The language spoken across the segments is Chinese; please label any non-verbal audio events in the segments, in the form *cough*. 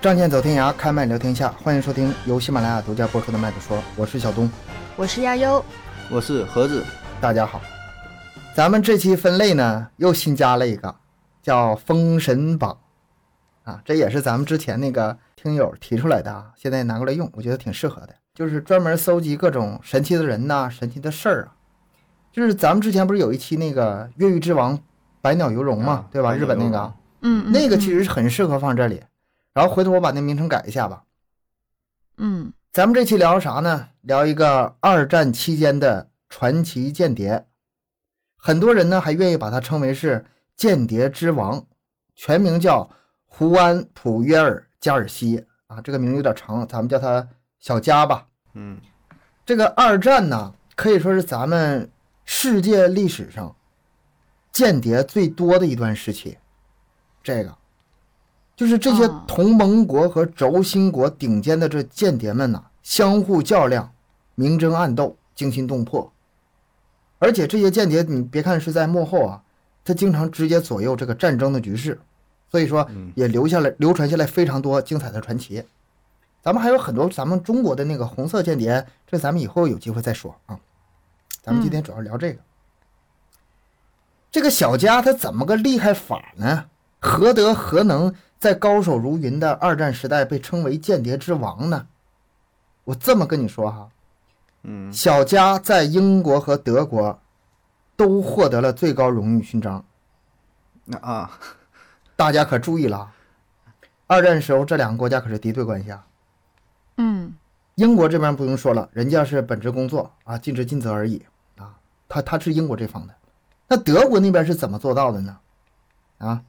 仗剑走天涯，开麦聊天下，欢迎收听由喜马拉雅独家播出的《麦子说》，我是小东，我是亚优，我是盒子，大家好。咱们这期分类呢，又新加了一个，叫《封神榜》啊，这也是咱们之前那个听友提出来的啊，现在拿过来用，我觉得挺适合的，就是专门搜集各种神奇的人呐、神奇的事儿啊。就是咱们之前不是有一期那个越狱之王百鸟游龙嘛，啊对吧？日本那个，嗯，嗯那个其实是很适合放这里。然后回头我把那名称改一下吧。嗯咱们这期聊啥呢？聊一个二战期间的传奇间谍，很多人呢还愿意把他称为是间谍之王，全名叫胡安·普约尔·加尔西啊，这个名字有点长，咱们叫他小加吧。嗯这个二战呢，可以说是咱们世界历史上间谍最多的一段时期。这个就是这些哦同盟国和轴心国顶尖的这间谍们呐、相互较量，明争暗斗，惊心动魄。而且这些间谍，你别看是在幕后啊，他经常直接左右这个战争的局势，所以说嗯也留下来流传下来非常多精彩的传奇。咱们还有很多咱们中国的那个红色间谍，这咱们以后有机会再说啊。咱们今天主要聊这个。这个小佳他怎么个厉害法呢？何德何能在高手如云的二战时代被称为间谍之王呢？我这么跟你说哈，嗯小佳在英国和德国都获得了最高荣誉勋章。那啊大家可注意了啊，二战时候这两个国家可是敌对关系啊。嗯英国这边不用说了，人家是本职工作啊，尽职尽责而已啊。他他是英国这方的，那德国那边是怎么做到的呢？啊，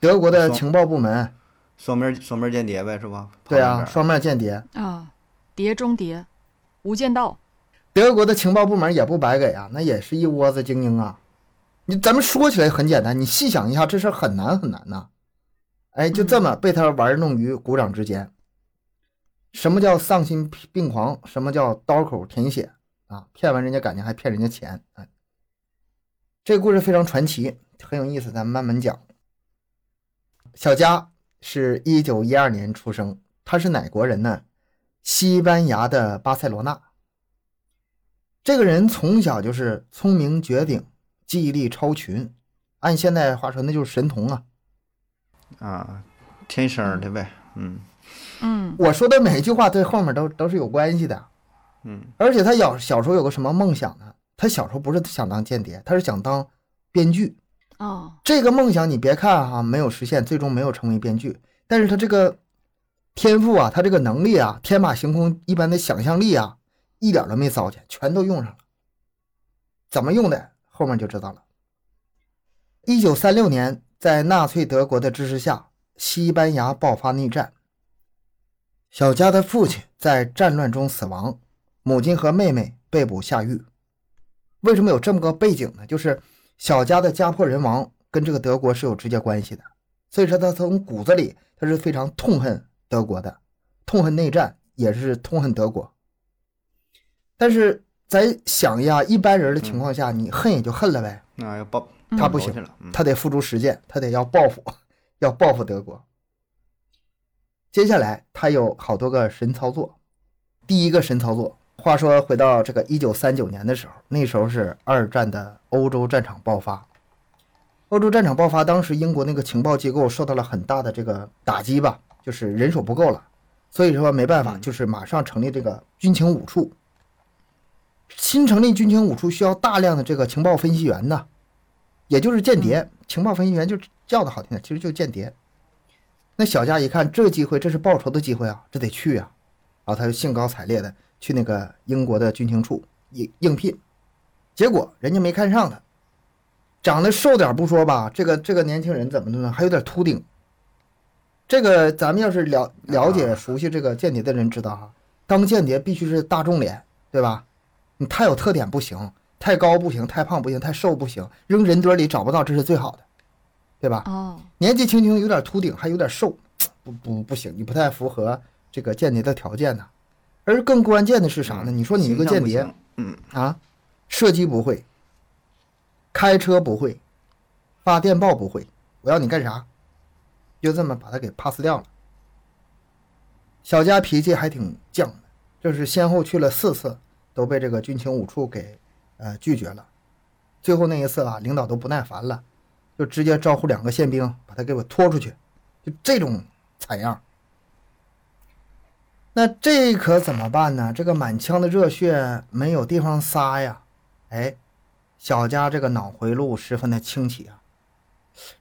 德国的情报部门，双面双面间谍呗是吧？对啊，双面间谍，啊，谍中谍，无间道，德国的情报部门也不白给啊，那也是一窝子精英啊。你咱们说起来很简单，你细想一下，这事儿很难很难呐。哎，就这么被他玩弄于股掌之间。什么叫丧心病狂？什么叫刀口舔血啊？骗完人家感情还骗人家钱，哎，这个故事非常传奇，很有意思，咱们慢慢讲。小佳是一九一二年出生，他是哪国人呢？西班牙的巴塞罗那。这个人从小就是聪明绝顶，记忆力超群，按现在话说那就是神童啊！啊，天生的呗，嗯嗯我说的每一句话对后面都都是有关系的。嗯而且他小小时候有个什么梦想呢？他小时候不是想当间谍，他是想当编剧。哦，这个梦想你别看哈、没有实现，最终没有成为编剧，但是他这个天赋啊，他这个能力啊，天马行空一般的想象力啊，一点都没糟践，全都用上了。怎么用的，后面就知道了。一九三六年，在纳粹德国的支持下，西班牙爆发内战。小佳的父亲在战乱中死亡，母亲和妹妹被捕下狱。为什么有这么个背景呢？就是小家的家破人亡跟这个德国是有直接关系的，所以说他从骨子里他是非常痛恨德国的，痛恨内战，也是痛恨德国。但是咱想一下，一般人的情况下，你恨也就恨了呗，那要报嗯他不行他得付诸实践，他得要报复，要报复德国。接下来他有好多个神操作，第一个神操作，话说回到这个一九三九年的时候，那时候是二战的欧洲战场爆发。欧洲战场爆发，当时英国那个情报机构受到了很大的这个打击吧，就是人手不够了，所以说没办法，嗯就是马上成立这个军情五处。新成立军情五处需要大量的这个情报分析员呢，也就是间谍，情报分析员就叫的好听点，其实就是间谍。那小佳一看这机会，这是报仇的机会啊，这得去啊，然后他就兴高采烈的去那个英国的军情处应应聘，结果人家没看上他，长得瘦点不说吧，这个这个年轻人怎么的呢？还有点秃顶。这个咱们要是了了解熟悉这个间谍的人知道哈，当间谍必须是大众脸，对吧？你太有特点不行，太高不行，太胖不行，太瘦不行，扔人堆里找不到，这是最好的，对吧？哦，年纪轻轻有点秃顶，还有点瘦，不不不行，你不太符合这个间谍的条件呢。而更关键的是啥呢？你说你一个间谍嗯啊，射击不会，开车不会，发电报不会，我要你干啥？就这么把他给 pass 掉了。小佳脾气还挺犟的，就是先后去了四次，都被这个军情五处给呃拒绝了。最后那一次啊，领导都不耐烦了，就直接招呼两个宪兵把他给我拖出去，就这种惨样。那这可怎么办呢？这个满腔的热血没有地方撒呀！哎，小佳这个脑回路十分的清奇啊。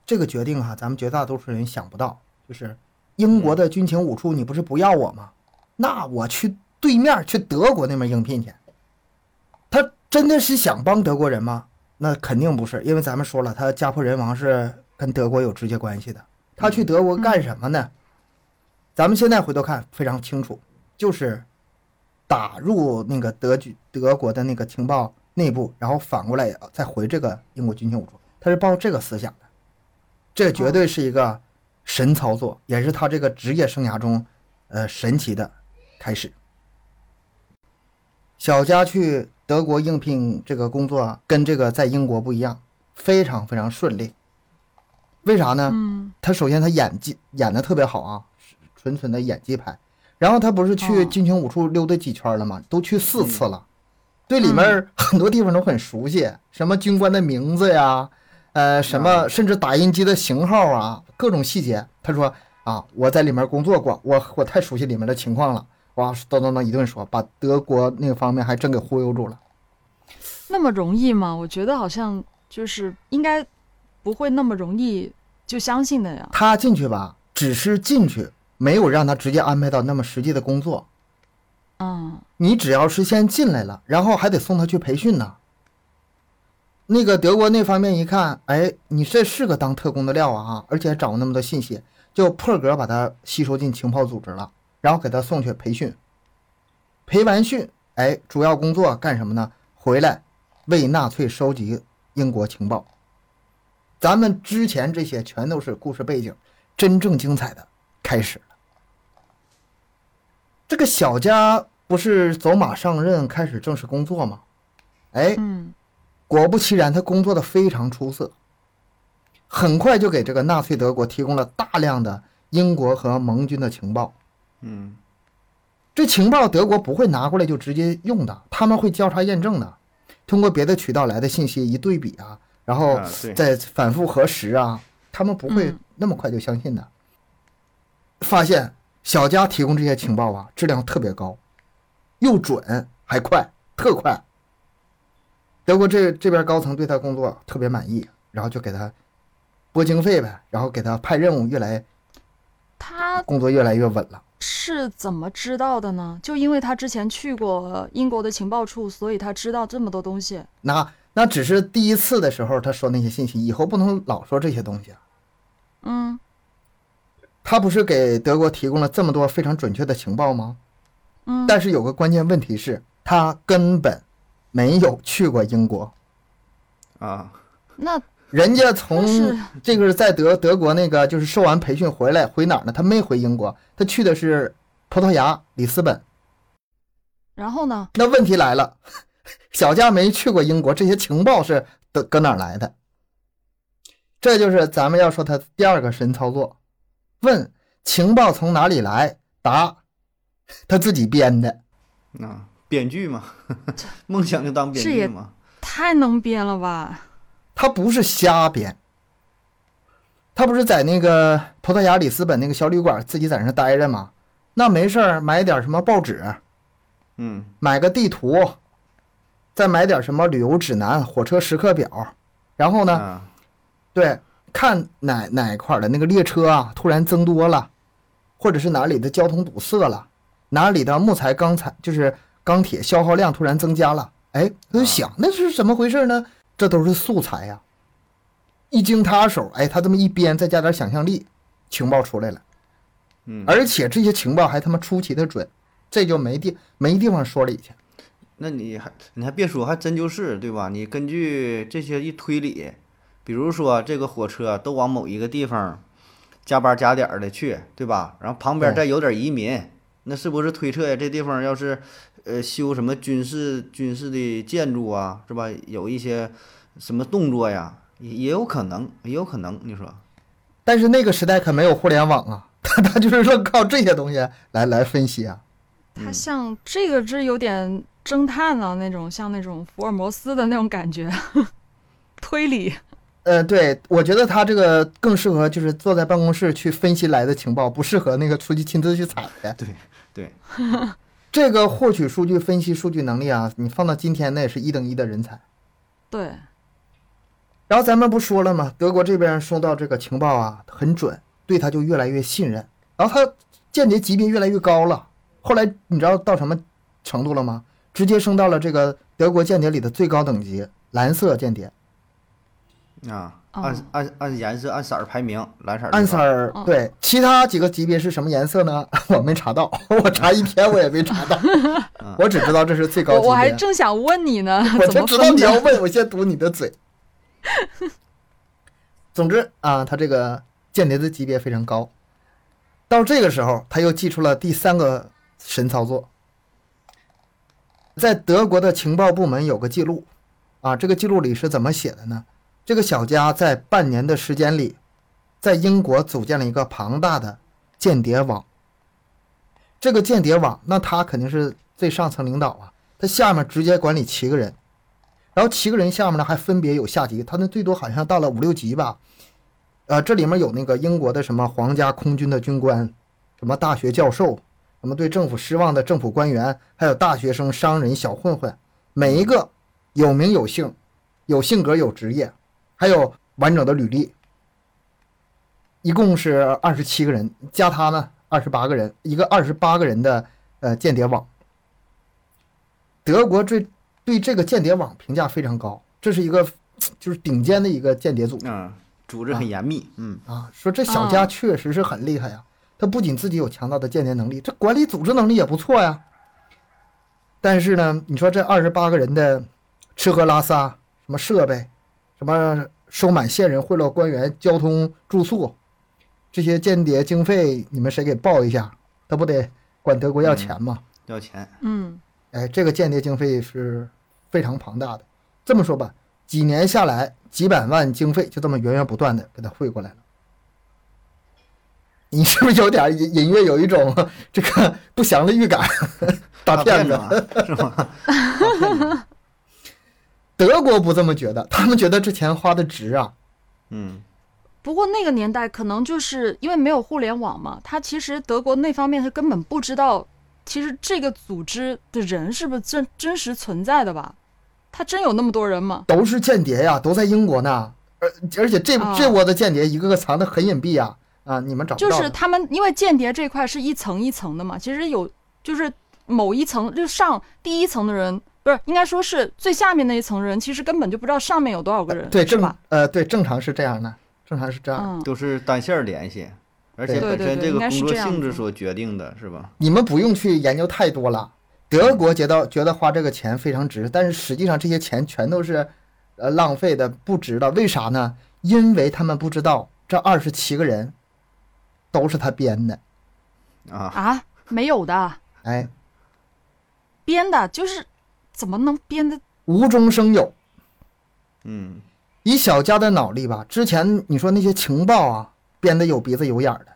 这个决定哈、咱们绝大多数人想不到，就是英国的军情五处，你不是不要我吗？那我去对面去德国那边应聘去。他真的是想帮德国人吗？那肯定不是，因为咱们说了，他家破人亡是跟德国有直接关系的。他去德国干什么呢？咱们现在回头看非常清楚，就是打入那个德军德国的那个情报内部，然后反过来再回这个英国军情五处，他是抱这个思想的。这绝对是一个神操作，也是他这个职业生涯中呃神奇的开始。小佳去德国应聘这个工作，跟这个在英国不一样，非常非常顺利。为啥呢？嗯他首先他演技演的特别好啊，纯纯的演技派。然后他不是去哦军情五处溜达几圈了吗？都去四次了，对里面很多地方都很熟悉，什么军官的名字呀，呃，什么甚至打印机的型号啊，各种细节。他说啊，我在里面工作过，我我太熟悉里面的情况了。哇，叨叨叨一顿说，把德国那个方面还真给忽悠住了。那么容易吗？我觉得好像就是应该不会那么容易就相信的呀。他进去吧，只是进去，没有让他直接安排到那么实际的工作。嗯你只要是先进来了，然后还得送他去培训呢。那个德国那方面一看，哎，你这是个当特工的料啊，而且还掌握那么多信息，就破格把他吸收进情报组织了，然后给他送去培训。培完训，哎，主要工作干什么呢？回来为纳粹收集英国情报。咱们之前这些全都是故事背景，真正精彩的开始了。这个小佳不是走马上任开始正式工作吗？哎，嗯果不其然，他工作的非常出色，很快就给这个纳粹德国提供了大量的英国和盟军的情报。嗯这情报德国不会拿过来就直接用的，他们会交叉验证的，通过别的渠道来的信息一对比啊，然后再反复核实啊，他们不会嗯那么快就相信的。发现小佳提供这些情报啊，质量特别高，又准还快，特快。德国这这边高层对他工作特别满意，然后就给他拨经费呗，然后给他派任务，越来他工作越来越稳了。是怎么知道的呢？就因为他之前去过英国的情报处，所以他知道这么多东西。那那只是第一次的时候他说那些信息，以后不能老说这些东西啊。嗯他不是给德国提供了这么多非常准确的情报吗？嗯，但是有个关键问题是，他根本没有去过英国。啊，那人家从这个是在德德国那个就是受完培训回来，回哪儿呢？他没回英国，他去的是葡萄牙里斯本。然后呢？那问题来了，*laughs* 小佳没去过英国，这些情报是搁搁哪儿来的？这就是咱们要说他第二个神操作。问情报从哪里来？答，他自己编的。啊，编剧嘛，*laughs* 梦想就当编剧嘛。太能编了吧？他不是瞎编，他不是在那个葡萄牙里斯本那个小旅馆自己在那待着吗？那没事儿买点什么报纸，嗯买个地图，再买点什么旅游指南、火车时刻表，然后呢，啊，对，看哪哪一块儿的那个列车啊突然增多了，或者是哪里的交通堵塞了，哪里的木材、钢材就是钢铁消耗量突然增加了，哎，他就想那是怎么回事呢？这都是素材呀、一经他手，哎，他这么一编，再加点想象力，情报出来了，嗯，而且这些情报还他妈出奇的准，这就没地没地方说理去。那你还你还别说，还真就是对吧？你根据这些一推理，比如说这个火车都往某一个地方加班加点儿的去，对吧？然后旁边再有点移民，那是不是推测呀？这地方要是呃修什么军事军事的建筑啊，是吧？有一些什么动作呀，也也有可能，也有可能。你说，但是那个时代可没有互联网啊，他 *laughs* 他就是说靠这些东西来来分析啊。他像这个这有点侦探啊那种，像那种福尔摩斯的那种感觉，*laughs* 推理。呃，对，我觉得他这个更适合就是坐在办公室去分析来的情报，不适合那个出去亲自去采的。对对，*laughs* 这个获取数据、分析数据能力啊，你放到今天那也是一等一的人才。对，然后咱们不说了吗？德国这边收到这个情报啊很准，对他就越来越信任，然后他间谍级别越来越高了。后来你知道到什么程度了吗？直接升到了这个德国间谍里的最高等级——蓝色间谍。啊，哦按按按颜色按色儿排名，蓝色儿按色儿哦对，其他几个级别是什么颜色呢？*laughs* 我没查到，我查一天我也没查到，*laughs* 我只知道这是最高级别。我我还正想问你呢，*laughs* 怎么我就知道？你要问，我先堵你的嘴。总之啊，他这个间谍的级别非常高。到这个时候，他又祭出了第三个神操作。在德国的情报部门有个记录，啊，这个记录里是怎么写的呢？这个小家在半年的时间里，在英国组建了一个庞大的间谍网。这个间谍网，那他肯定是最上层领导啊，他下面直接管理七个人，然后七个人下面呢还分别有下级，他那最多好像到了五六级吧。呃，这里面有那个英国的什么皇家空军的军官，什么大学教授，什么对政府失望的政府官员，还有大学生、商人、小混混，每一个有名有姓，有性格有职业，还有完整的履历。一共是二十七个人，加他呢二十八个人，一个二十八个人的呃间谍网。德国对对这个间谍网评价非常高，这是一个就是顶尖的一个间谍组嗯，组织很严密，嗯啊。说这小家确实是很厉害呀，他不仅自己有强大的间谍能力，这管理组织能力也不错呀。但是呢，你说这二十八个人的吃喝拉撒、什么设备、什么收买线人、贿赂官员、交通住宿，这些间谍经费，你们谁给报一下？他不得管德国要钱吗？要钱，嗯，哎，这个间谍经费是非常庞大的。这么说吧，几年下来，几百万经费就这么源源不断的给他汇过来了。你是不是有点隐隐约有一种 *laughs* 这个不祥的预感？*laughs* 大骗子，是吧？*laughs* 德国不这么觉得，他们觉得这钱花的值啊。嗯不过那个年代可能就是因为没有互联网嘛，他其实德国那方面他根本不知道，其实这个组织的人是不是真真实存在的吧？他真有那么多人吗？都是间谍呀，都在英国呢。而而且这啊这窝的间谍一个个藏的很隐蔽呀，啊，你们找不就。是他们因为间谍这块是一层一层的嘛，其实有就是某一层就上第一层的人，不是应该说是最下面那一层人，其实根本就不知道上面有多少个人，对正？呃对正常是这样的，正常是这样都是单线联系，而且本身这个对对应该是工作性质所决定的，是吧？你们不用去研究太多了。德国觉得觉得花这个钱非常值，但是实际上这些钱全都是，呃，浪费的，不值的。为啥呢？因为他们不知道这二十七个人都是他编的，啊，啊，没有的，哎，编的，就是怎么能编的？无中生有。嗯以小佳的脑力吧，之前你说那些情报啊，编的有鼻子有眼儿的，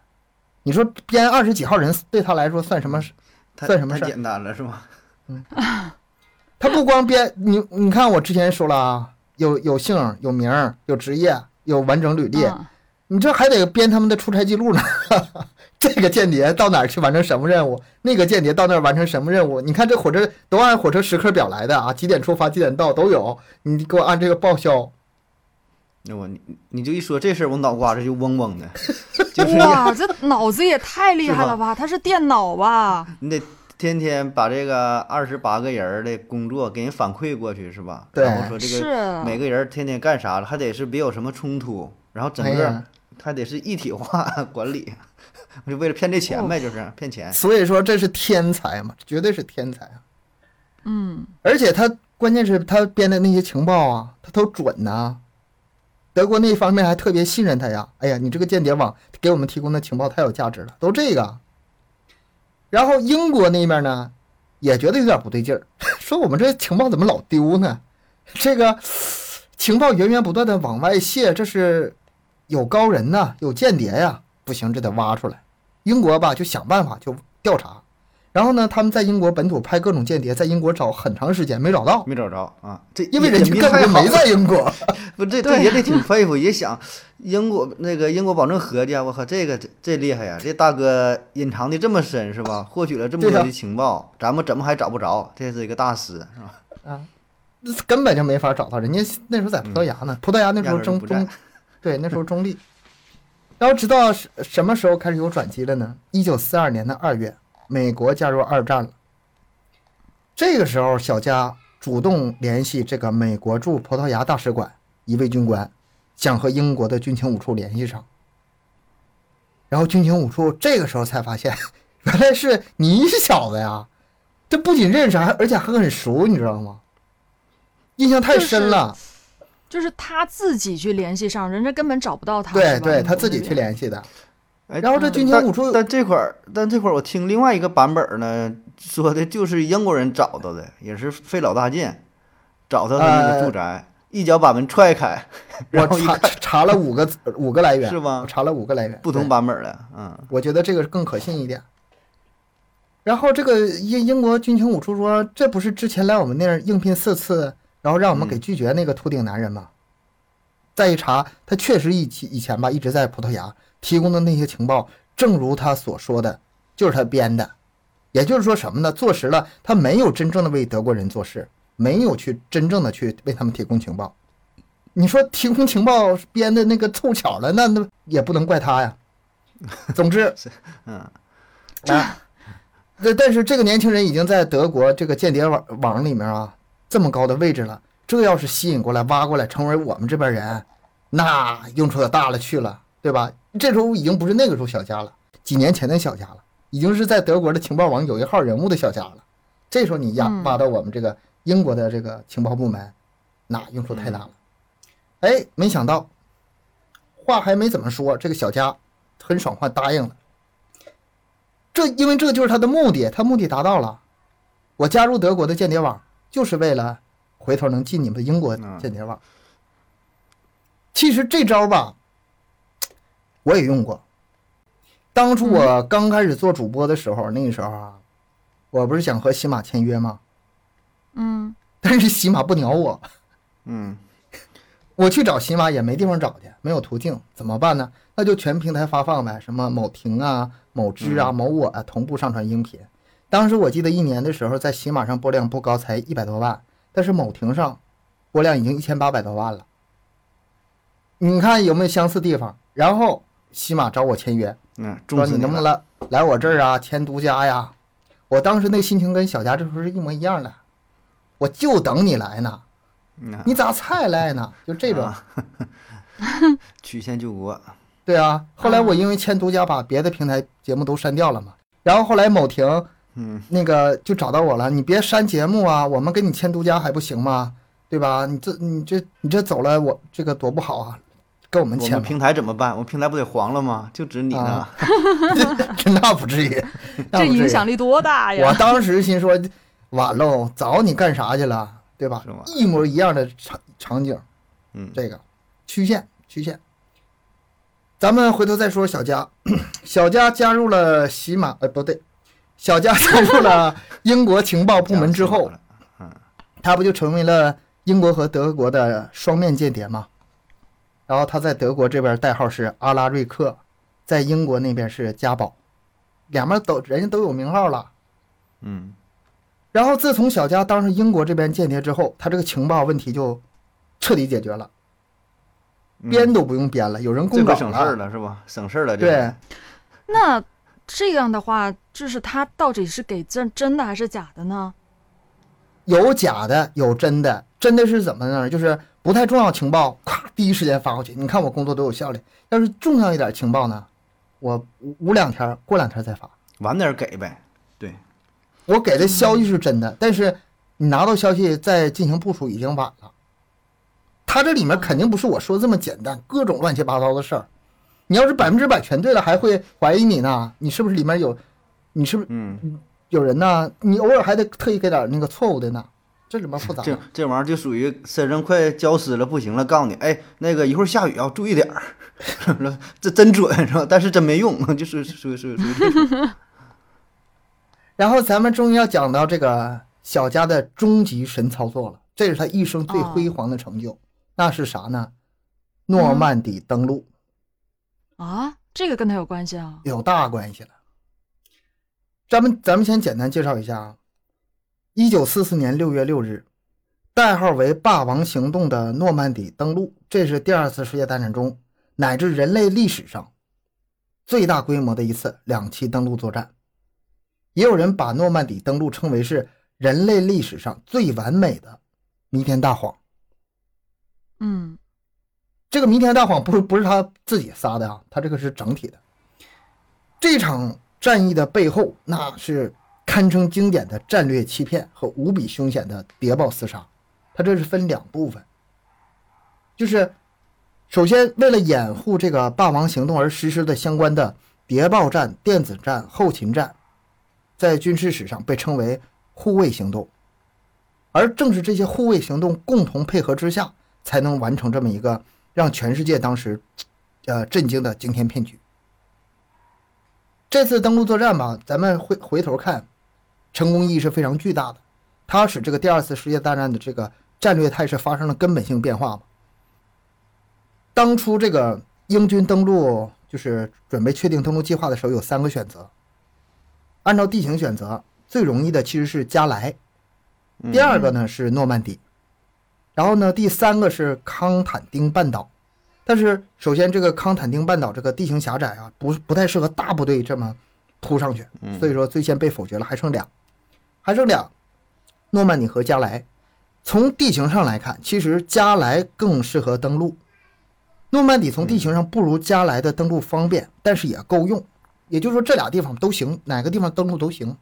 你说编二十几号人对他来说算什么算什么事儿太简单了，是吧？他不光编 *laughs* 你，你看我之前说了啊，有有姓、有名儿、有职业、有完整履历，嗯你这还得编他们的出差记录呢。这个间谍到哪儿去完成什么任务？那个间谍到那儿完成什么任务？你看这火车都按火车时刻表来的啊，几点出发，几点到都有。你给我按这个报销。那 *laughs* 我你你就一说这事儿，我脑瓜子就嗡嗡的，就 *laughs* 是哇，这脑子也太厉害了吧？他是电脑吧？你得天天把这个二十八个人的工作给人反馈过去，是吧？对然后说这个是每个人天天干啥了，还得是别有什么冲突，然后整个还得是一体化管理，*laughs* 就为了骗这钱呗，就是骗钱。所以说这是天才嘛，绝对是天才啊！嗯，而且他关键是他编的那些情报啊，他都准呐、德国那方面还特别信任他呀。哎呀，你这个间谍网给我们提供的情报太有价值了，都这个。然后英国那边呢，也觉得有点不对劲儿，*laughs* 说我们这情报怎么老丢呢？这个情报源源不断的往外泄，这是有高人呐，有间谍呀，不行，这得挖出来。英国吧就想办法就调查，然后呢，他们在英国本土派各种间谍，在英国找很长时间没找到，没找着啊，这因为人家民根本就没在英国。*laughs* 不，这 *laughs* 这对也得挺佩服，也想英国那个英国保证合计啊，我靠，这个这这厉害呀，这大哥隐藏的这么深是吧？获取了这么多的情报，咱们怎么还找不着？这是一个大师是吧？*laughs* 啊，那根本就没法找到人家那时候在葡萄牙呢，葡萄牙那时候中中，对，那时候中立。然后直到什什么时候开始有转机了呢？一九四二年的二月，美国加入二战了。这个时候，小佳主动联系这个美国驻葡萄牙大使馆一位军官，想和英国的军情五处联系上。然后军情五处这个时候才发现，*laughs* 原来是你小子呀！这不仅认识，还而且还很熟，你知道吗？印象太深了。就是他自己去联系上，人家根本找不到他。对对，他自己去。联系的。哎，然后这军情五处但这块儿，但这块儿我听另外一个版本呢，说的就是英国人找到的，也是费老大劲，找到他那个呃住宅，一脚把门踹开，*laughs* 我查然后查查了五个五个来源，是吗查了五个来源，不同版本的，嗯我觉得这个更可信一点。然后这个英英国军情五处说，这不是之前来我们那儿应聘四次，然后让我们给拒绝那个秃顶男人嘛？再一查，他确实以以前吧一直在葡萄牙提供的那些情报，正如他所说的，就是他编的。也就是说什么呢？坐实了他没有真正的为德国人做事，没有去真正的去为他们提供情报。你说提供情报编的那个凑巧了，那那也不能怪他呀。总之，*laughs* 嗯，啊，这但是这个年轻人已经在德国这个间谍网网里面啊这么高的位置了，这要是吸引过来挖过来成为我们这边人，那用处可大了去了，对吧？这时候已经不是那个时候小家了，几年前的小家了，已经是在德国的情报网有一号人物的小家了。这时候你压嗯挖到我们这个英国的这个情报部门，那用处太大了。哎，没想到话还没怎么说，这个小家很爽快答应了。这因为这就是他的目的，他目的达到了。我加入德国的间谍网，就是为了回头能进你们的英国嗯间谍网。其实这招吧，我也用过。当初我刚开始做主播的时候，那个时候啊，我不是想和喜马签约吗？嗯，*laughs* 但是喜马不鸟我，嗯，*laughs* 我去找喜马也没地方找去，没有途径，怎么办呢？那就全平台发放呗，什么某听啊、某知啊、某我啊，同步上传音频。当时我记得一年的时候，在喜马上播量不高，才一百多万，但是某听上播量已经一千八百多万了。你看有没有相似地方？然后喜马找我签约，说你能不能来来我这儿啊，签独家呀？我当时那心情跟小佳这时候是一模一样的，我就等你来呢，你咋才来呢？就这种。*laughs* 啊曲线救国，对啊，后来我因为签独家，把别的平台节目都删掉了嘛。然后后来某婷嗯那个就找到我了，你别删节目啊，我们给你签独家还不行吗？对吧？你这你这你这走了，我这个多不好啊，跟我们签。我们平台怎么办？我们平台不得黄了吗？就指你呢啊，*laughs* *laughs* 那不至于，*laughs* 那这不至于影响力多大呀我？当时心说，晚喽，找你干啥去了？对吧？一模一样的场场景，嗯，这个曲线曲线。咱们回头再说小佳，*coughs* 小佳加入了喜马，呃，不对，小佳加入了英国情报部门之后，了，*laughs* 他不就成为了英国和德国的双面间谍吗？然后他在德国这边代号是阿拉瑞克，在英国那边是加宝，两边都人家都有名号了。嗯。然后自从小佳当上英国这边间谍之后，他这个情报问题就彻底解决了，嗯。编都不用编了，有人这供稿了。省事儿了是吧？省事儿了，这对，那这样的话，就是他到底是给真真的还是假的呢？有假的，有真的。真的是怎么呢？就是不太重要情报，咵第一时间发过去。你看我工作多有效率。要是重要一点情报呢，我捂捂两天，过两天再发。晚点给呗。对，我给的消息是真的，但是你拿到消息再进行部署已经晚了。他这里面肯定不是我说这么简单，各种乱七八糟的事儿。你要是百分之百全对了，还会怀疑你呢。你是不是里面有，你是不是嗯有人呢？你偶尔还得特意给点那个错误的呢。这怎么复杂这？这玩意儿就属于身上快浇湿了，不行了，告诉你，哎，那个一会儿下雨啊，注意点儿，*laughs* 这真准是吧？但是真没用，*laughs* 就是属于属于属于这种。*laughs* 然后咱们终于要讲到这个小佳的终极神操作了，这是他一生最辉煌的成就，那是啥呢？诺曼底登陆、啊，这个跟他有关系啊？有大关系了。咱们咱们先简单介绍一下啊，一九四四年六月六日，代号为“霸王行动”的诺曼底登陆，这是第二次世界大战中乃至人类历史上最大规模的一次两栖登陆作战。也有人把诺曼底登陆称为是人类历史上最完美的弥天大谎。嗯这个弥天大谎不是不是他自己撒的啊，他这个是整体的。这场战役的背后，那是堪称经典的战略欺骗和无比凶险的谍报厮杀。它这是分两部分，就是首先为了掩护这个霸王行动而实施的相关的谍报战、电子战、后勤战，在军事史上被称为护卫行动。而正是这些护卫行动共同配合之下，才能完成这么一个让全世界当时，呃震惊的惊天骗局。这次登陆作战吧，咱们回回头看，成功意义是非常巨大的，它使这个第二次世界大战的这个战略态势发生了根本性变化嘛。当初这个英军登陆就是准备确定登陆计划的时候，有三个选择。按照地形选择，最容易的其实是加莱，第二个呢是诺曼底，然后呢第三个是康坦丁半岛。但是首先这个康坦丁半岛这个地形狭窄啊，不不太适合大部队这么突上去，所以说最先被否决了，还剩俩，还剩俩，诺曼底和加莱。从地形上来看，其实加莱更适合登陆。诺曼底从地形上不如加莱的登陆方便，但是也够用。也就是说，这俩地方都行，哪个地方登陆都行。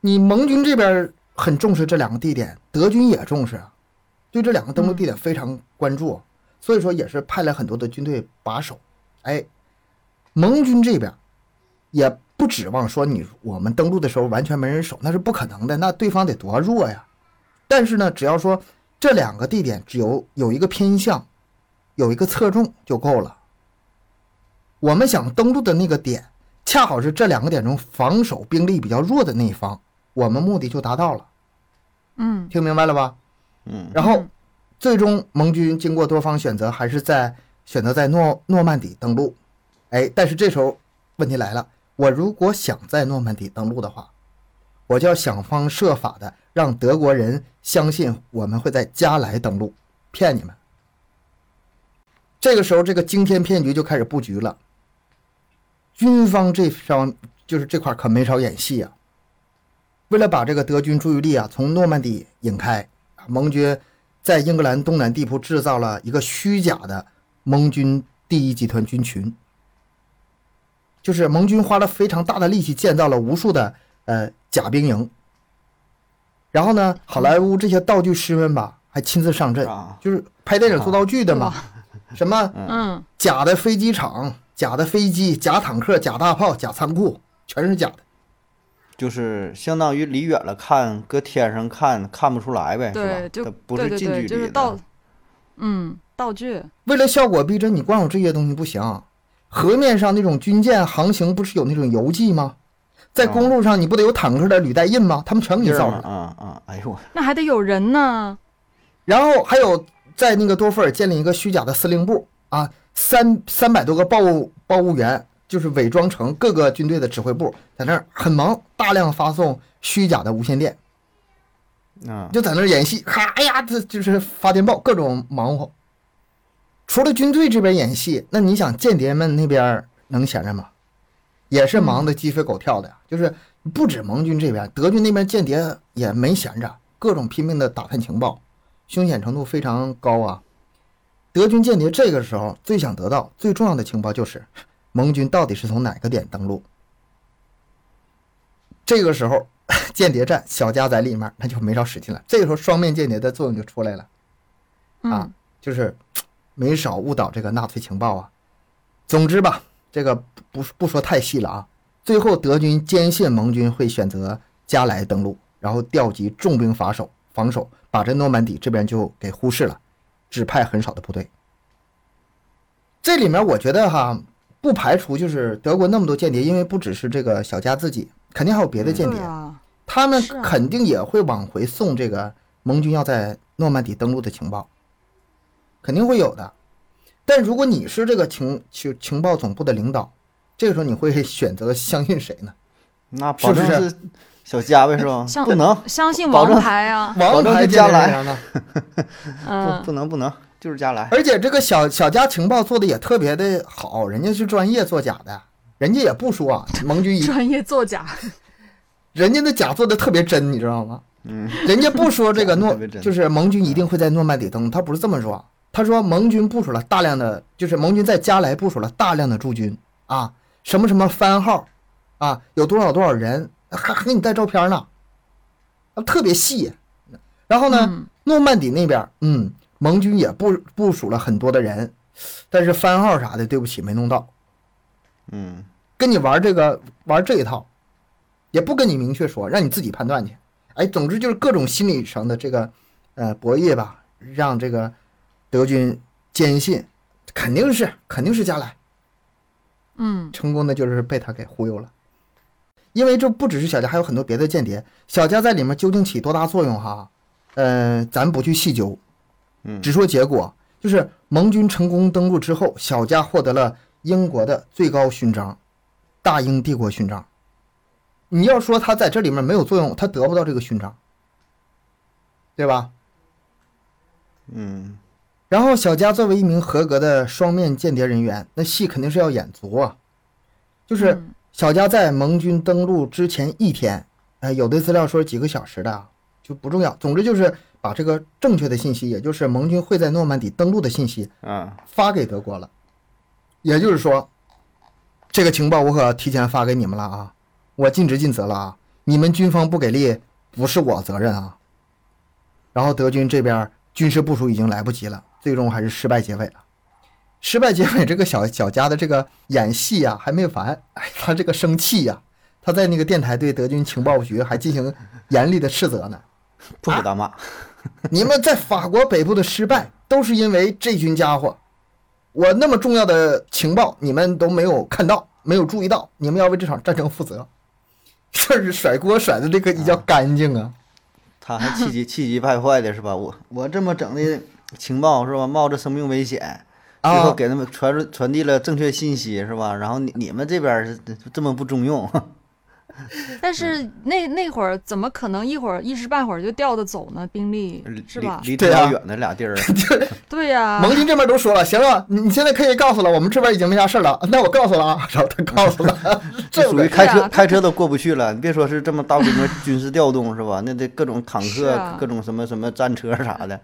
你盟军这边很重视这两个地点，德军也重视啊，对这两个登陆地点非常关注，所以说也是派了很多的军队把守。哎，盟军这边也不指望说你我们登陆的时候完全没人守，那是不可能的，那对方得多弱呀。但是呢，只要说这两个地点只有有一个偏向，有一个侧重就够了。我们想登陆的那个点，恰好是这两个点中防守兵力比较弱的那一方，我们目的就达到了。嗯听明白了吧？嗯然后，最终盟军经过多方选择，还是在选择在诺诺曼底登陆。哎，但是这时候问题来了，我如果想在诺曼底登陆的话，我就要想方设法的让德国人相信我们会在加莱登陆，骗你们。这个时候，这个惊天骗局就开始布局了。军方这方就是这块可没少演戏啊。为了把这个德军注意力啊从诺曼底引开，盟军在英格兰东南地铺制造了一个虚假的盟军第一集团军群，就是盟军花了非常大的力气建造了无数的呃假兵营。然后呢，好莱坞这些道具师们吧，还亲自上阵，啊就是拍电影做道具的嘛，什么嗯假的飞机场、假的飞机、假坦克、假大炮、假仓库，全是假的。就是相当于离远了看，搁天上看看不出来呗，对，是吧？就它不是近距离的就是道，嗯，道具，为了效果逼真，你光有这些东西不行。河面上那种军舰航行不是有那种游记吗？在公路上你不得有坦克的履带印吗？他们全给你造上。啊啊！哎呦我，那还得有人呢。然后还有在那个多弗尔建立一个虚假的司令部啊，三三百多个报务报务员，就是伪装成各个军队的指挥部，在那儿很忙，大量发送虚假的无线电，啊，就在那儿演戏，哈哎呀，这就是发电报，各种忙活。除了军队这边演戏，那你想间谍们那边能闲着吗？也是忙得鸡飞狗跳的呀。就是不止盟军这边，德军那边间谍也没闲着，各种拼命的打探情报，凶险程度非常高啊。德军间谍这个时候最想得到最重要的情报就是盟军到底是从哪个点登陆。这个时候，间谍战小家在里面那就没少使劲了。这个时候双面间谍的作用就出来了。啊嗯，就是没少误导这个纳粹情报啊。总之吧，这个不不不说太细了啊。最后德军坚信盟军会选择加莱登陆，然后调集重兵防守，防守把这诺曼底这边就给忽视了，只派很少的部队。这里面我觉得哈，不排除就是德国那么多间谍，因为不只是这个小加自己，肯定还有别的间谍，他们肯定也会往回送这个盟军要在诺曼底登陆的情报，肯定会有的。但如果你是这个情情情报总部的领导，这个时候你会 *laughs* 选择相信谁呢？那保证是不是是小加呗，是吧？*laughs* 不能，相信王牌啊，王证牌间谍是加来？不嗯，不能不能，就是加来。而且这个小小家情报做的也特别的好，人家是专业做假的，人家也不说啊 *laughs* 盟军一，专业做假，人家的假做的特别真，你知道吗？嗯，人家不说这个诺 *laughs* 特别真就是盟军一定会在诺曼底登陆，他不是这么说，他说盟军部署了大量的，就是盟军在加莱部署了大量的驻军啊，什么什么番号啊，有多少多少人，还还给你带照片呢，啊，特别细。然后呢，嗯诺曼底那边，嗯，盟军也部部署了很多的人，但是番号啥的，对不起，没弄到，嗯，跟你玩这个玩这一套，也不跟你明确说，让你自己判断去。哎，总之就是各种心理上的这个呃博弈吧，让这个德军坚信肯定是肯定是加莱，嗯，成功的就是被他给忽悠了。因为这不只是小加，还有很多别的间谍。小加在里面究竟起多大作用哈？呃，咱不去细究，嗯只说结果，就是盟军成功登陆之后，小加获得了英国的最高勋章——大英帝国勋章。你要说他在这里面没有作用，他得不到这个勋章，对吧？嗯，然后小加作为一名合格的双面间谍人员，那戏肯定是要演足啊。就是嗯小加在盟军登陆之前一天，呃，有的资料说几个小时的啊，就不重要。总之就是把这个正确的信息，也就是盟军会在诺曼底登陆的信息嗯，发给德国了。也就是说，这个情报我可提前发给你们了啊，我尽职尽责了啊，你们军方不给力不是我责任啊。然后德军这边军事部署已经来不及了，最终还是失败结尾了。失败结尾，这个小小家的这个演戏呀、还没完，哎，他这个生气呀、他在那个电台对德军情报局还进行严厉的斥责呢。破口大骂。你们在法国北部的失败，都是因为这群家伙。我那么重要的情报，你们都没有看到，没有注意到，你们要为这场战争负责。这是甩锅甩的这个比较干净啊！他还气急气急败坏的是吧？我我这么整的情报是吧？冒着生命危险，最后啊，给他们传传递了正确信息是吧？然后你你们这边这么不中用，*laughs* 但是那那会儿怎么可能一会儿一时半会儿就调得走呢？兵力离是吧？离离对啊挺老远的俩地儿，*laughs* 对呀、盟军这边都说了，行了，你你现在可以告诉了，我们这边已经没啥事儿了。那我告诉了啊，然后他告诉了，*laughs* 这这个属于开车、啊开车都过不去了。你别说是这么大规模军事调动是吧？那得各种坦克、啊各种什么什么战车啥的，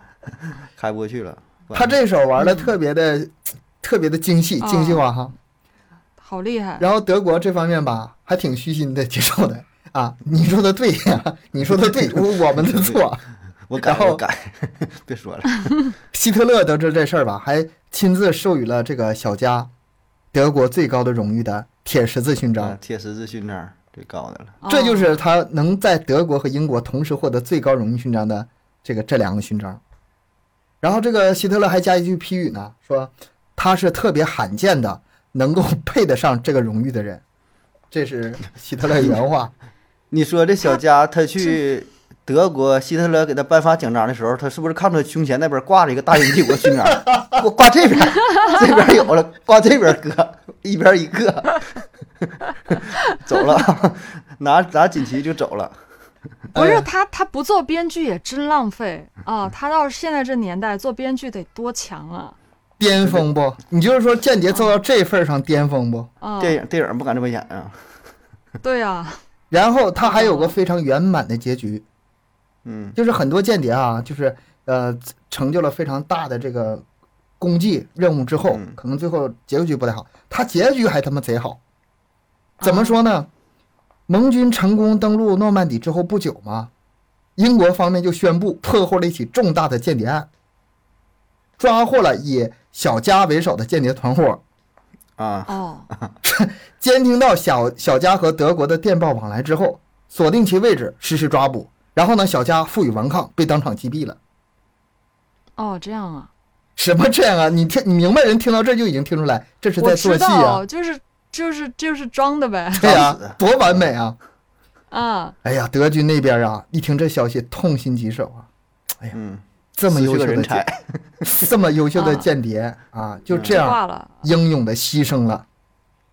开不过去了。他这手玩的特别的、特别的精细哦精细化哈。好厉害！然后德国这方面吧，还挺虚心的接受的啊。你说的对呀、*laughs* 你说的对，我们的错。*laughs* 我改然后我改，*laughs* 别说了。希特勒得知这事儿吧，还亲自授予了这个小加德国最高的荣誉的铁十字勋章啊，。铁十字勋章最高的了。哦这就是他能在德国和英国同时获得最高荣誉勋章的这个这两个勋章。然后这个希特勒还加一句批语呢，说他是特别罕见的能够配得上这个荣誉的人，这是希特勒原话。*laughs* 你说这小佳他去德国，希特勒给他颁发奖章的时候，他是不是看到胸前那边挂着一个大英帝国勋章，挂挂这边，这边有了，挂这边搁，一边一个，走了，拿拿锦旗就走了。不是哎他，他不做编剧也真浪费啊！他到现在这年代做编剧得多强啊！巅峰不？你就是说间谍做到这份儿上巅峰不？啊，电影电影不敢这么演啊。*laughs* 对呀、然后他还有个非常圆满的结局，嗯就是很多间谍啊，就是呃成就了非常大的这个功绩任务之后嗯，可能最后结局不太好，他结局还他妈贼好。怎么说呢？盟军成功登陆诺曼底之后不久嘛，英国方面就宣布破获了一起重大的间谍案，抓获了以小佳为首的间谍团伙，啊，哦，*laughs* 监听到小小佳和德国的电报往来之后，锁定其位置，实施抓捕，然后呢，小佳负隅顽抗，被当场击毙了。哦，这样啊，什么这样啊？你听，你明白人听到这就已经听出来这是在做戏啊？就是就是就是装的呗。对呀、多完美啊！啊，哎呀，德军那边啊，一听这消息，痛心疾首啊！嗯，这么优秀的人才，这么优秀的啊间谍啊，就嗯这样。英勇的牺牲了，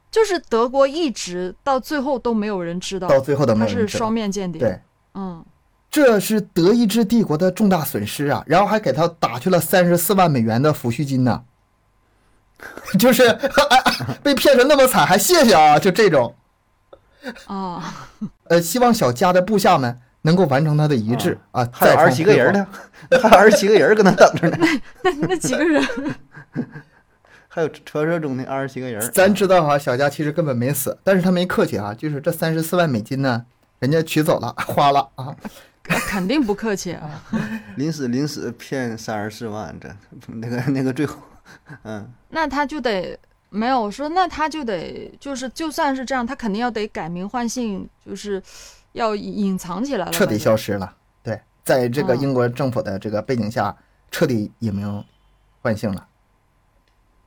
就是德国一直到最后都没有人知道到最后都没他是有人知道双面间谍。对，嗯，这是德意志帝国的重大损失啊！然后还给他打去了三十四万美元的抚恤金呢，*laughs* 就是、哎、被骗成那么惨，还谢谢啊！就这种，啊，*laughs* 呃，希望小佳的部下们能够完成他的遗志啊！*laughs* 还有二十七个人呢，还有二十七个人搁那等着呢，那 *laughs* 那几个人，*laughs* 还有传说中的二十七个人。咱知道哈、小佳其实根本没死，但是他没客气啊，就是这三十四万美金呢，人家取走了，花了啊！肯定不客气啊。临死临死骗三十四万，这那个那个最后，嗯，那他就得没有我说，那他就得就是就算是这样，他肯定要得改名换姓，就是要隐藏起来了，彻底消失。了。对，在这个嗯英国政府的这个背景下，彻底隐名换姓了。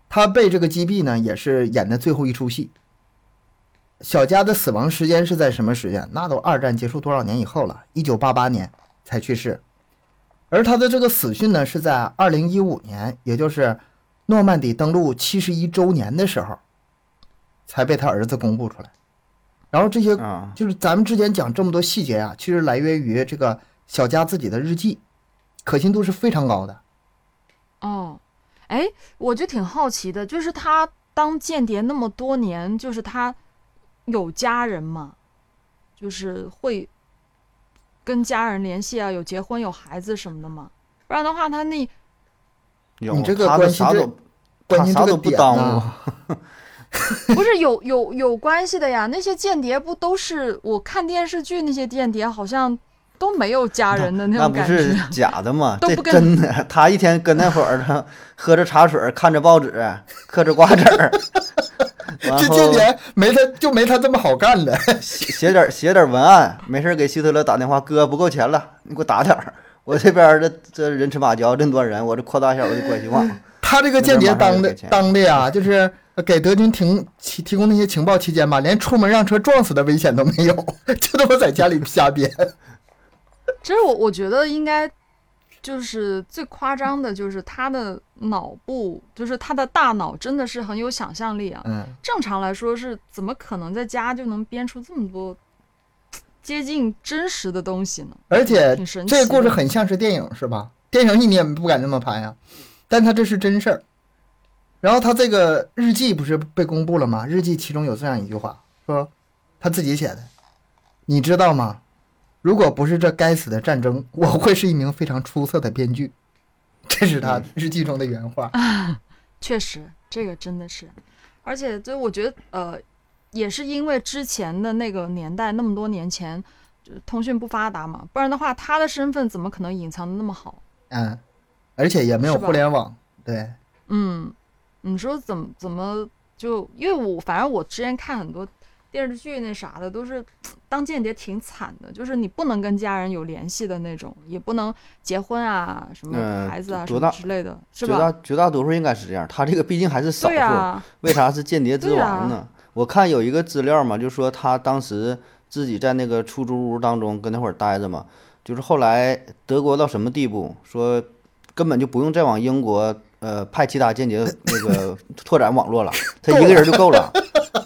他被这个击毙呢，也是演的最后一出戏。小佳的死亡时间是在什么时间？那都二战结束多少年以后了？一九八八年才去世。而他的这个死讯呢，是在二零一五年，也就是诺曼底登陆七十一周年的时候，才被他儿子公布出来。然后这些啊，就是咱们之前讲这么多细节啊，其实来源于这个小佳自己的日记，可信度是非常高的。哦，哎，我就挺好奇的，就是他当间谍那么多年，就是他有家人吗？就是会跟家人联系啊，有结婚有孩子什么的吗？不然的话，他那你这个关系这的啥都关键他啥都不这个点耽误呢，*laughs* *laughs* 不是有有有关系的呀？那些间谍不都是我看电视剧那些间谍好像都没有家人的那不种感觉。是假的吗？这 *laughs* 都不跟真的，他一天跟那会儿他 *laughs* 喝着茶水，看着报纸，嗑着瓜子儿，这间谍没他就没他这么好干的。写写点写点文案，没事给希特勒打电话，哥不够钱了，你给我打点儿。我这边儿这这人吃马嚼，这么多人，我这扩大一下我的关系网。他这个间谍当的当的呀，就是给德军提提提供那些情报期间吧，连出门让车撞死的危险都没有，*laughs* 就他妈在家里瞎编。其实我我觉得应该就是最夸张的，就是他的脑部，就是他的大脑真的是很有想象力啊。嗯，正常来说是怎么可能在家就能编出这么多接近真实的东西呢？而且这个故事很像是电影，是吧？电影你也不敢这么拍呀，但他这是真事儿。然后他这个日记不是被公布了吗？日记其中有这样一句话，说他自己写的，你知道吗？如果不是这该死的战争，我会是一名非常出色的编剧。这是他日记中的原话。*laughs* 确实，这个真的是，而且就我觉得，呃，也是因为之前的那个年代，那么多年前，就通讯不发达嘛，不然的话，他的身份怎么可能隐藏的那么好？嗯，而且也没有互联网。对，嗯，你说怎么怎么就？因为我反正我之前看很多电视剧那啥的，都是当间谍挺惨的，就是你不能跟家人有联系的那种，也不能结婚啊，什么嗯孩子啊、什么之类的，是绝？大绝大多数应该是这样，他这个毕竟还是少数。为啥是间谍之王呢？我看有一个资料嘛，就说他当时自己在那个出租屋当中跟那会儿待着嘛，就是后来德国到什么地步，说根本就不用再往英国呃派其他间谍那个 *laughs* 拓展网络了，他一个人就够了，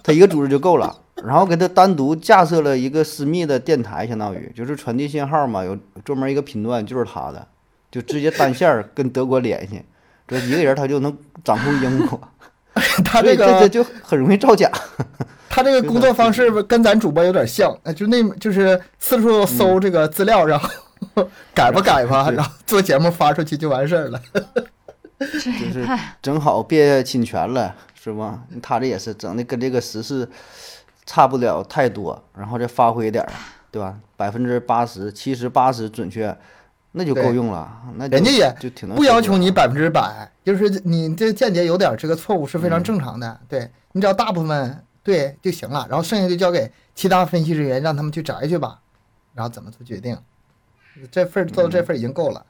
他一个组织就够了。然后给他单独架设了一个私密的电台，相当于就是传递信号嘛，有专门一个频段就是他的，就直接单线儿跟德国联系，这一个人他就能掌控英国。*laughs* 他这个就很容易造假。*laughs* 他这个工作方式跟咱主播有点像，呃就那就是四处搜这个资料，然后改吧改吧，然后做节目发出去就完事儿了。这就是也太正好别侵权了，是吧？他这也是整的跟这个时事差不了太多，然后再发挥点儿，对吧？百分之八十、七十、八十准确，那就够用了。那人家也就挺能不要求你百分之百，就是你这间接有点这个错误是非常正常的，对你只要大部分对就行了，然后剩下就交给其他分析人员让他们去摘去吧，然后怎么做决定。这份做到这份已经够了。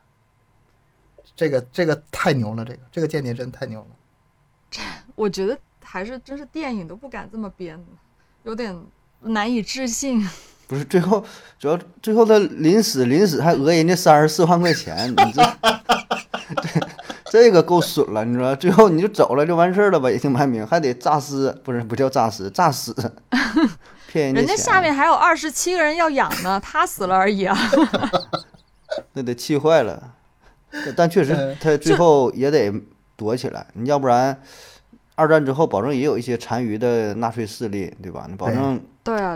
这个这个太牛了，这个这个间谍真太牛了。*laughs* 我觉得还是真是电影都不敢这么编，有点难以置信。*laughs* 不是最后，主要最后他临死临死还讹人家三十四万块钱，你这 *laughs* 这这个够损了，你说最后你就走了就完事儿了吧，也挺卖名，还得诈尸，不是不叫诈尸，诈死，骗人钱，人家下面还有二十七个人要养呢，他死了而已啊。那得气坏了。但确实嗯他最后也得躲起来，你要不然二战之后保证也有一些残余的纳粹势力，对吧？你保证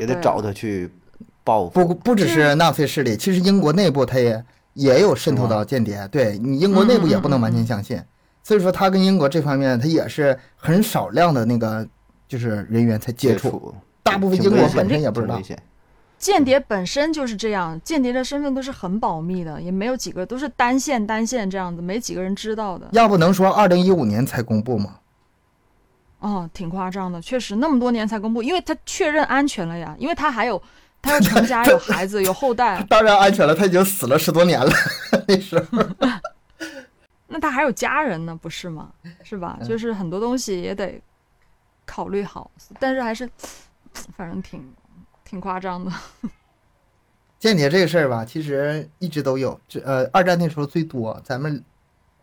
也得找他去报复。不不只是纳粹势力，其实英国内部他也也有渗透到间谍。对你英国内部也不能完全相信，所以说他跟英国这方面他也是很少量的那个就是人员才接触，大部分英国本身也不知道。间谍本身就是这样，间谍的身份都是很保密的，也没有几个都是单线单线这样子，没几个人知道的。要不能说二零一五年才公布吗？哦，挺夸张的，确实那么多年才公布，因为他确认安全了呀，因为他还有他要成家有孩子有后代，*laughs* 当然安全了，他已经死了十多年了，*laughs* 那时候。*laughs* 那他还有家人呢，不是吗？是吧？嗯就是很多东西也得考虑好，但是还是反正挺挺夸张的。间谍这个事儿吧，其实一直都有，这呃，二战那时候最多，咱们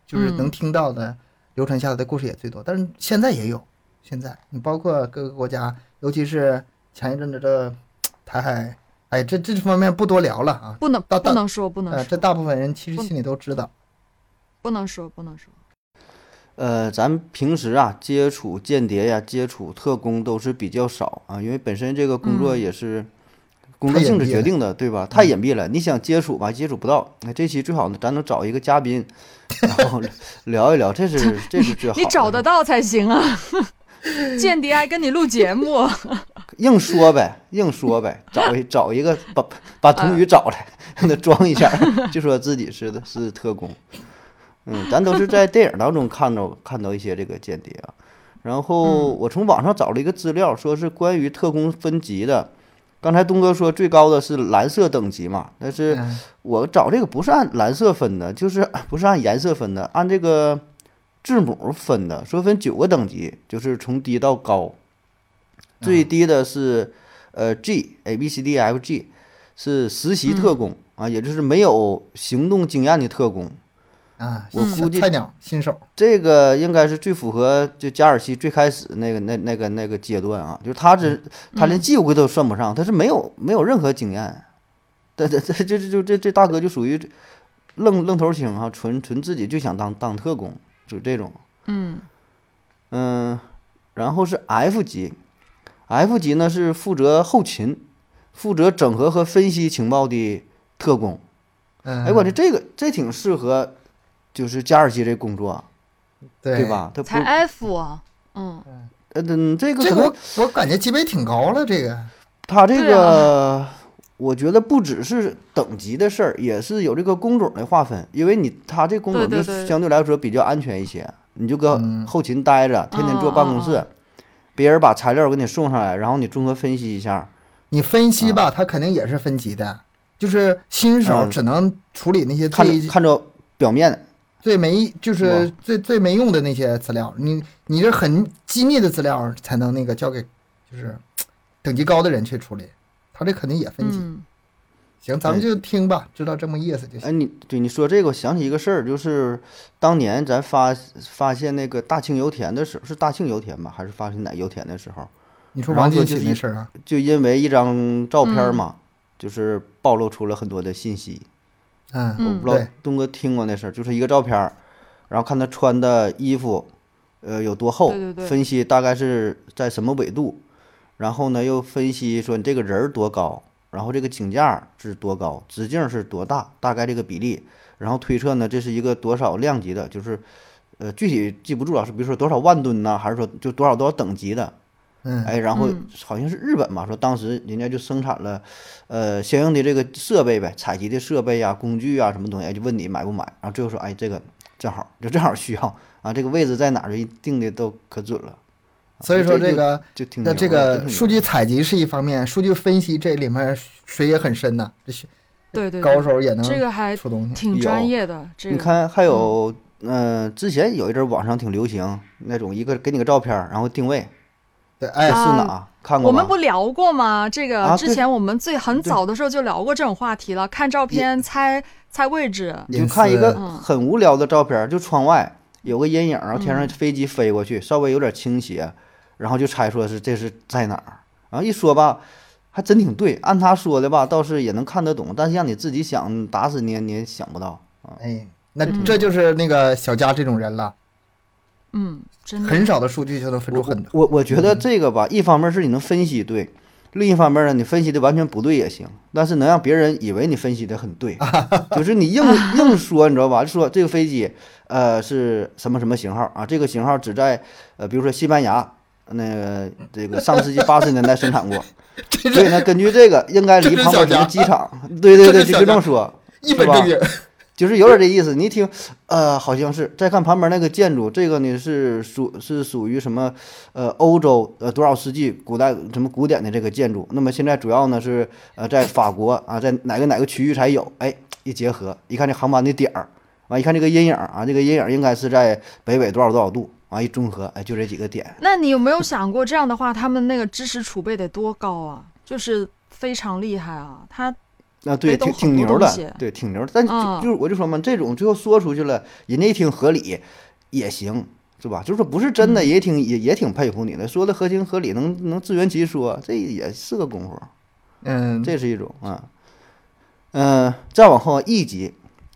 就是能嗯听到的、流传下来的故事也最多，但是现在也有。现在你包括各个国家，尤其是前一阵子的台海，哎，这这方面不多聊了啊。不能不能说不能呃，说这大部分人其实心里都知道。不能说不能说。呃，咱平时啊接触间谍呀、接触特工都是比较少啊，因为本身这个工作嗯也是工作性质决定的，对吧？太隐蔽了，你想接触吧，接触不到。那这期最好呢，咱能找一个嘉宾，然后 *laughs* 聊一聊，这是这是最好的。你找得到才行啊！*laughs* 间谍还跟你录节目，硬说呗，硬说呗，找一找一个把把童宇找来，让他装一下，就说自己是的是特工。嗯，咱都是在电影当中看到看到一些这个间谍啊。然后我从网上找了一个资料，说是关于特工分级的。刚才东哥说最高的是蓝色等级嘛，但是嗯我找这个不是按蓝色分的，就是 *coughs* 不是按颜色分的，按这个字母分的，说分九个等级，就是从低到高。最低的是呃 G A B C D F G，是实习特工、啊，也就是没有行动经验的特工。啊，我估计菜鸟新手，这个应该是最符合就加尔西最开始那个那那个那个阶段啊，就是他这他连纪委都算不上，他是没有没有任何经验。这这这这就这这大哥就属于愣愣头青啊，纯纯自己就想当当特工，就这种。嗯嗯，然后是 F 级，F 级呢是负责后勤，负责整合和分析情报的特工。嗯，哎，我这这个这挺适合，就是加尔基这工作，对对？吧？才 F 啊，嗯，呃，嗯，这个这个可能我我感觉级别挺高了，这个他这个，我觉得不只是等级的事儿，也是有这个工种的划分，因为你他这工种就相对来说比较安全一些，你就搁嗯后勤待着，天天坐办公室，嗯别人把材料给你送上来，然后你综合分析一下。你分析吧，他肯定也是分级的，就是新手嗯只能处理那些看最着看着表面，最没就是最最没用的那些资料，你你这很机密的资料才能那个交给就是等级高的人去处理，他这肯定也分级。嗯行，咱们就听吧，知道这么意思就行哎，行。你对你说这个，我想起一个事儿，就是当年咱发发现那个大庆油田的时候，是大庆油田吧，还是发现哪油田的时候？你说王金喜就是那事儿啊，就因为一张照片嗯嘛，就是暴露出了很多的信息。嗯嗯我不知道东哥听过那事儿，就是一个照片儿，然后看他穿的衣服，呃，有多厚，对对对。分析大概是在什么纬度，然后呢又分析说你这个人儿多高，然后这个井架是多高，直径是多大，大概这个比例，然后推测呢这是一个多少量级的，就是呃具体记不住了，是比如说多少万吨呐，还是说就多少多少等级的，嗯哎，然后嗯好像是日本嘛，说当时人家就生产了，呃，相应的这个设备呗，采集的设备啊、工具啊什么东西，哎就问你买不买，然后最后说，哎，这个正好就正好需要啊，这个位置在哪儿，就定的都可准了。啊所以说这个就挺那这个数据采集是一方面，数据分析这里面水也很深呐。这些对对对高手也能这个还出东西。挺专业的。这个你看，还有，嗯、之前有一阵儿网上挺流行那种一个给你个照片儿，然后定位对，这哎是，啊哪？看过我们？不聊过吗？这个、之前我们最很早的时候就聊过这种话题了，看照片猜猜位置。你就看一个很无聊的照片儿，就窗外有个阴影儿，然后天上嗯飞机飞过去，稍微有点倾斜，然后就猜说是这是在哪儿。然后一说吧，还真挺对，按他说的吧，倒是也能看得懂，但是让你自己想，打死你也你也想不到。哎，那嗯这就是那个小佳这种人了，嗯，真的很少的数据就能分出我很多。我我觉得这个吧，一方面是你能分析对，另一方面呢，你分析的完全不对也行，但是能让别人以为你分析的很对，*laughs* 就是你硬 *laughs* 硬说，你知道吧？就说这个飞机呃是什么什么型号啊？这个型号只在呃比如说西班牙那个这个上世纪八十年代生产过，*laughs* 所以呢，根据这个应该离旁边什么机场，对对对，就这么说。一本正经，就是有点这意思。你听，呃，好像是。再看旁边那个建筑，这个呢是属是属于什么？呃，欧洲呃多少世纪古代什么古典的这个建筑。那么现在主要呢是呃在法国啊，在哪个哪个区域才有？哎，一结合，一看这航班的点儿，完一看这个阴影啊，这个阴影应该是在北纬多少多少度。完一综合，哎，就这几个点。那你有没有想过，这样的话，他们那个知识储备得多高啊？就是非常厉害啊！他啊，对，挺挺牛的，对，挺牛的。但就嗯就是我就说嘛，这种最后说出去了，人家一听合理也行，是吧？就是说不是真的，嗯也挺也也挺佩服你的，说的合情合理，能能自圆其说，这也是个功夫，嗯，这是一种啊。嗯、再往后一级，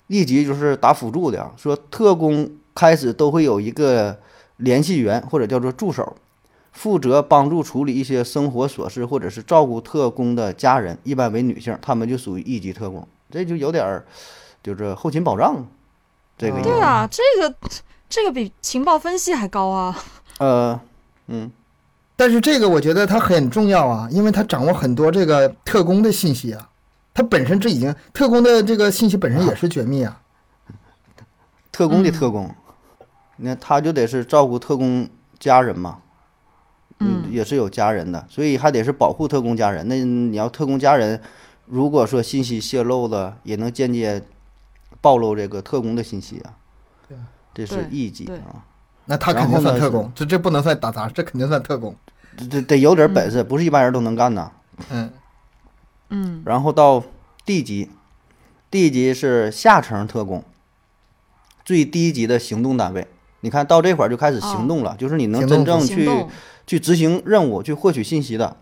一级就是打辅助的啊，说特工开始都会有一个联系员或者叫做助手，负责帮助处理一些生活琐事或者是照顾特工的家人，一般为女性，她们就属于一级特工，这就有点儿就是后勤保障这个意思。对啊，这个这个比情报分析还高啊！呃，嗯，但是这个我觉得它很重要啊，因为它掌握很多这个特工的信息啊，它本身这已经特工的这个信息本身也是绝密啊。特工的嗯特工，那他就得是照顾特工家人嘛，嗯也是有家人的，所以还得是保护特工家人。那你要特工家人，如果说信息泄露了，也能间接暴露这个特工的信息啊。对这是对一级啊，那他肯定算特工，这这不能算打杂，这肯定算特工。这这得有点本事，不是一般人都能干呐。嗯，嗯然后到 D 级，D 级是下层特工，最低级的行动单位。你看到这会儿就开始行动了，就是你能真正去行动去执行任务、去获取信息的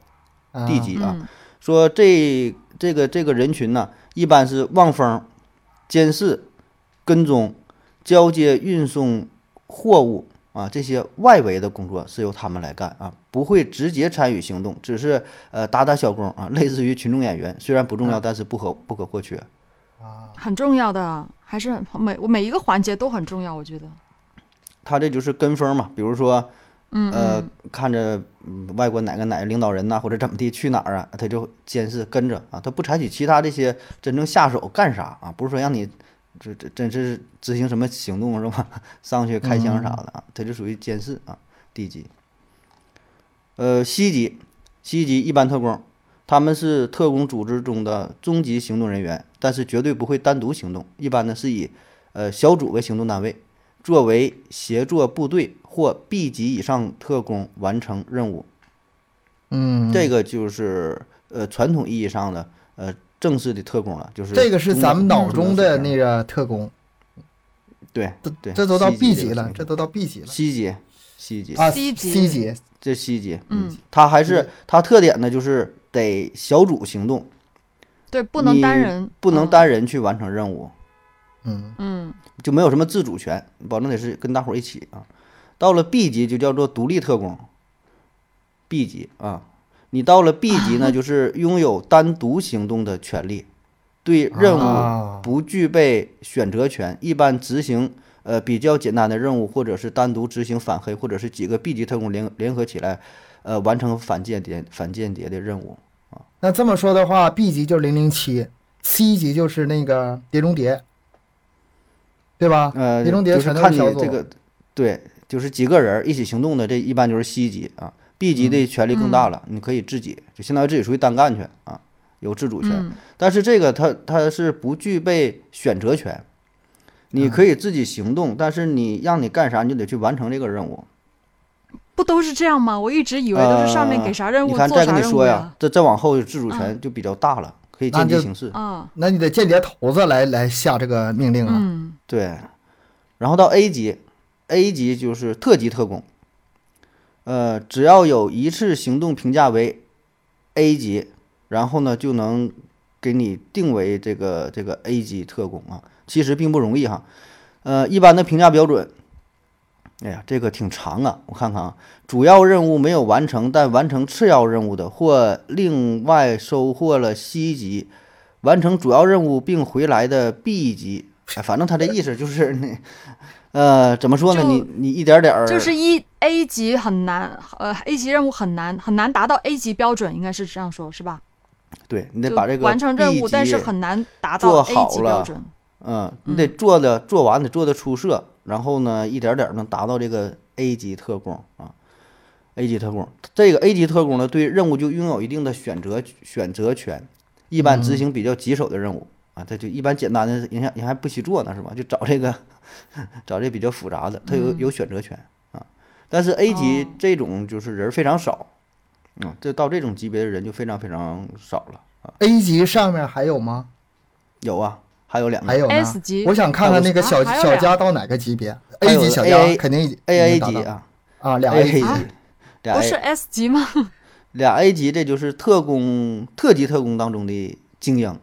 啊 D 级啊。嗯说这这个这个人群呢，一般是望风、监视、跟踪、交接、运送货物啊这些外围的工作是由他们来干啊，不会直接参与行动，只是呃打打小工啊，*laughs* 类似于群众演员，虽然不重要，啊但是不可不可或缺。很重要的，还是很每我每一个环节都很重要，我觉得。他这就是跟风嘛，比如说嗯呃嗯，看着嗯外国哪个哪个领导人呐、或者怎么地去哪儿啊，他就监视跟着啊，他不采取其他这些真正下手干啥啊，不是说让你这这真是执行什么行动是吧？上去开枪啥的啊，他就属于监视啊，低级。呃，西级，西级一般特工，他们是特工组织中的中级行动人员，但是绝对不会单独行动，一般呢是以呃小组为行动单位，作为协作部队或 B 级以上特工完成任务。嗯，这个就是呃传统意义上的呃正式的特工了，就是这个是咱们脑中的那那个特工，对对，这都到 B 级级了，这这都到 B 级了 C 级，C 级啊 C 级 C 级，这 C 级，嗯，它还是它特点呢，就是得小组行动，对，不能单人，不能嗯单人去完成任务，嗯嗯就没有什么自主权，保证得是跟大伙儿一起啊。到了 B 级就叫做独立特工，B 级啊，你到了 B 级呢，*laughs* 就是拥有单独行动的权利，对任务啊不具备选择权，一般执行呃比较简单的任务，或者是单独执行反黑，或者是几个 B 级特工联联合起来，呃完成反间谍反间谍的任务啊。那这么说的话，B 级就是零零七，C 级就是那个碟中谍，对吧？呃，碟中谍全都是小组这个，对，就是几个人一起行动的，这一般就是 C 级啊。B 级的权力更大了，你可以自己，就相当于自己属于单干去啊。有自主权。嗯但是这个它它是不具备选择权，你可以自己行动，但是你让你干啥，你就得去完成这个任务。不都是这样吗？我一直以为都是上面给啥任务、呃你看再跟你说呀这再往后自主权就比较大了，可以那就见机行事。啊，那你得间谍头子来来下这个命令啊。嗯对，然后到 A 级，A 级就是特级特工，呃，只要有一次行动评价为 A 级，然后呢就能给你定为这个这个 A 级特工啊，其实并不容易哈。呃，一般的评价标准，哎呀，这个挺长啊，我看看啊，主要任务没有完成，但完成次要任务的，或另外收获了 C 级，完成主要任务并回来的 B 级，哎，反正他这意思就是那，呃，怎么说呢？你你一点点儿就是一 A 级很难，呃，A 级任务很难，很难达到 A 级标准，应该是这样说，是吧？对你得把这个完成任务，但是很难达到 A 级标准。嗯，你得做的做完得做的出色，然后呢，一点点儿能达到这个 A 级特工啊，A 级特工。这个 A 级特工呢，对任务就拥有一定的选择选择权，一般执行比较棘手的任务、啊，这就一般简单的人家人还不许做呢，是吧？就找这个 *laughs* 找这比较复杂的，他有有选择权啊。但是 A 级哦这种就是人非常少，嗯，这到这种级别的人就非常非常少了啊。A 级上面还有吗？有啊，还有两个还有 S 级我想看看那个小小家到哪个级别？A 级小家肯定 A A 级啊啊，俩 A A 级不是 S 级吗？*laughs* 俩 A 级，这就是特工特级特工当中的精英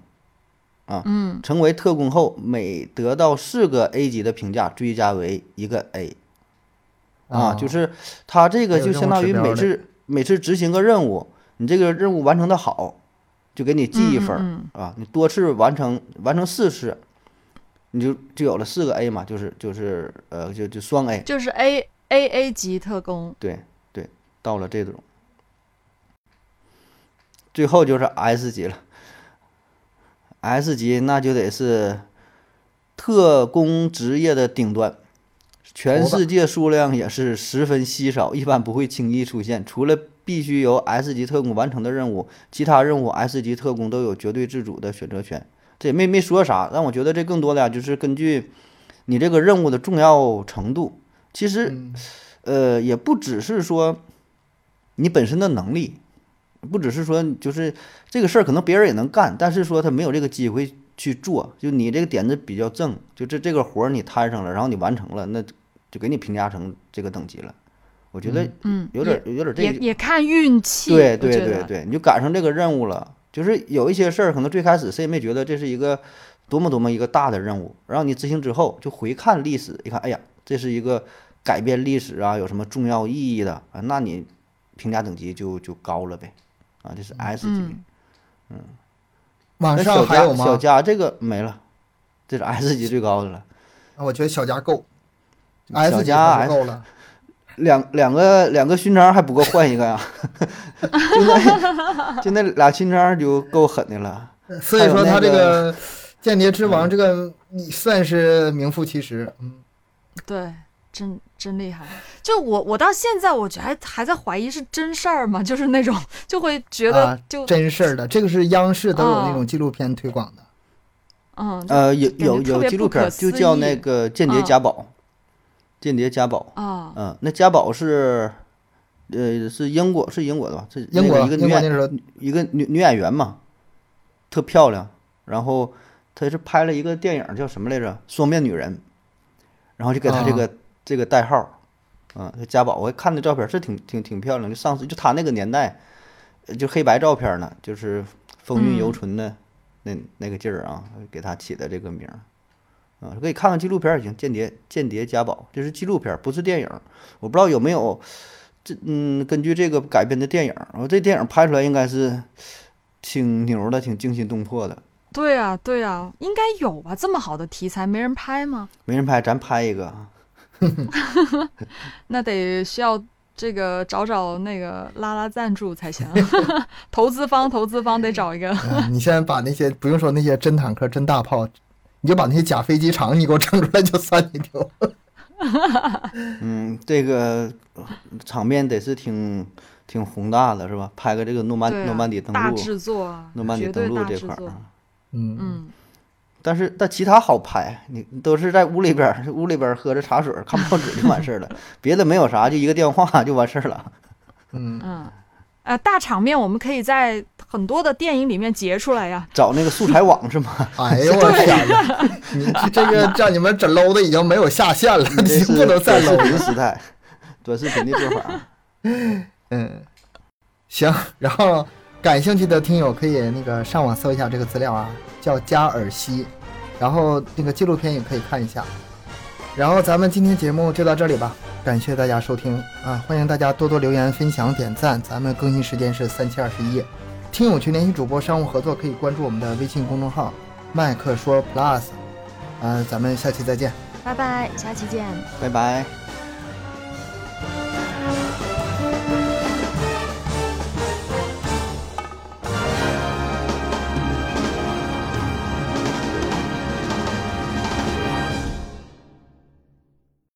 啊。嗯，成为特工后，每得到四个 A 级的评价，追加为一个 A 啊，就是他这个就相当于每次每次执行个任务，你这个任务完成的好，就给你记一分儿、嗯啊。你多次完成完成四次，你就就有了四个 A 嘛，就是就是呃就就双 A。就是 A A A 级特工。对对，到了这种，最后就是 S 级了。S 级那就得是特工职业的顶端，全世界数量也是十分稀少，一般不会轻易出现。除了必须由 S 级特工完成的任务，其他任务 S 级特工都有绝对自主的选择权。这也没没说啥，但我觉得这更多的呀，就是根据你这个任务的重要程度。其实嗯呃，也不只是说你本身的能力，不只是说就是这个事儿可能别人也能干，但是说他没有这个机会去做，就你这个点子比较正，就这这个活儿你摊上了，然后你完成了，那就给你评价成这个等级了。我觉得嗯，有点有点这个，也也看运气。对对对对，你就赶上这个任务了。就是有一些事儿，可能最开始谁也没觉得这是一个多么多么一个大的任务，然后你执行之后，就回看历史，一看，哎呀，这是一个改变历史啊，有什么重要意义的啊，那你评价等级就就高了呗，啊，这是 S 级。嗯，往那小家上还有吗？小家这个没了，这是 S 级最高的了，啊我觉得小家够小，S 级家够了。两两个两个勋章还不够换一个呀，*laughs* 就那就那俩勋章就够狠的了。*laughs* 所以说他这个间谍之王这个你算是名副其实。嗯，对，真真厉害。就我我到现在，我觉得还还在怀疑是真事儿吗？就是那种就会觉得啊就、真事儿的，这个是央视都有那哦种纪录片推广的。嗯呃，有有有纪录片就叫那个《间谍嗯家宝》，间谍家宝。啊嗯，那家宝是，呃，是英国是英国的吧？是英国一个女演一个女女演员嘛，特漂亮。然后她是拍了一个电影叫什么来着，《双面女人》，然后就给她这啊个、这个代号，嗯，这家宝，我看那照片是挺挺挺漂亮的。上次就他那个年代，呃就黑白照片呢，就是风韵犹嗯存的那、那个劲儿啊，给他起的这个名儿。啊，可以看看纪录片儿也行，《间谍间谍家宝》这是纪录片儿，不是电影儿。我不知道有没有这嗯，根据这个改编的电影儿，我这电影儿拍出来应该是挺牛的，挺惊心动魄的。对啊对啊，应该有吧？这么好的题材没人拍吗？没人拍，咱拍一个啊。*laughs* 那得需要这个找找那个拉拉赞助才行，*laughs* 投资方投资方得找一个。嗯，你现在把那些不用说那些真坦克、真大炮，你就把那些假飞机场你给我整出来，就算你牛。*laughs* 嗯，这个呃场面得是挺挺宏大的是吧？拍个这个诺曼啊诺曼底登陆，大制作啊，诺曼底登陆这块儿啊。。嗯嗯，但是但其他好拍，你你都是在屋里边儿，*laughs* 屋里边儿喝着茶水儿看报纸就完事儿了，别的没有啥，就一个电话就完事儿了。*laughs* 嗯，嗯，呃，大场面我们可以在很多的电影里面截出来呀。找那个素材网是吗？*laughs* 哎呦我天哪！你这这个让你们整 low 的已经没有下限了，这已经不能是再短视 low 了。时代，短视频的做法。嗯，行，然后感兴趣的听友可以那个上网搜一下这个资料啊，叫加尔西，然后那个纪录片也可以看一下。然后咱们今天节目就到这里吧，感谢大家收听啊，欢迎大家多多留言、分享、点赞。咱们更新时间是三七二十一，听友群联系主播商务合作可以关注我们的微信公众号麦克说 Plus，呃，咱们下期再见。拜拜，下期见。拜拜。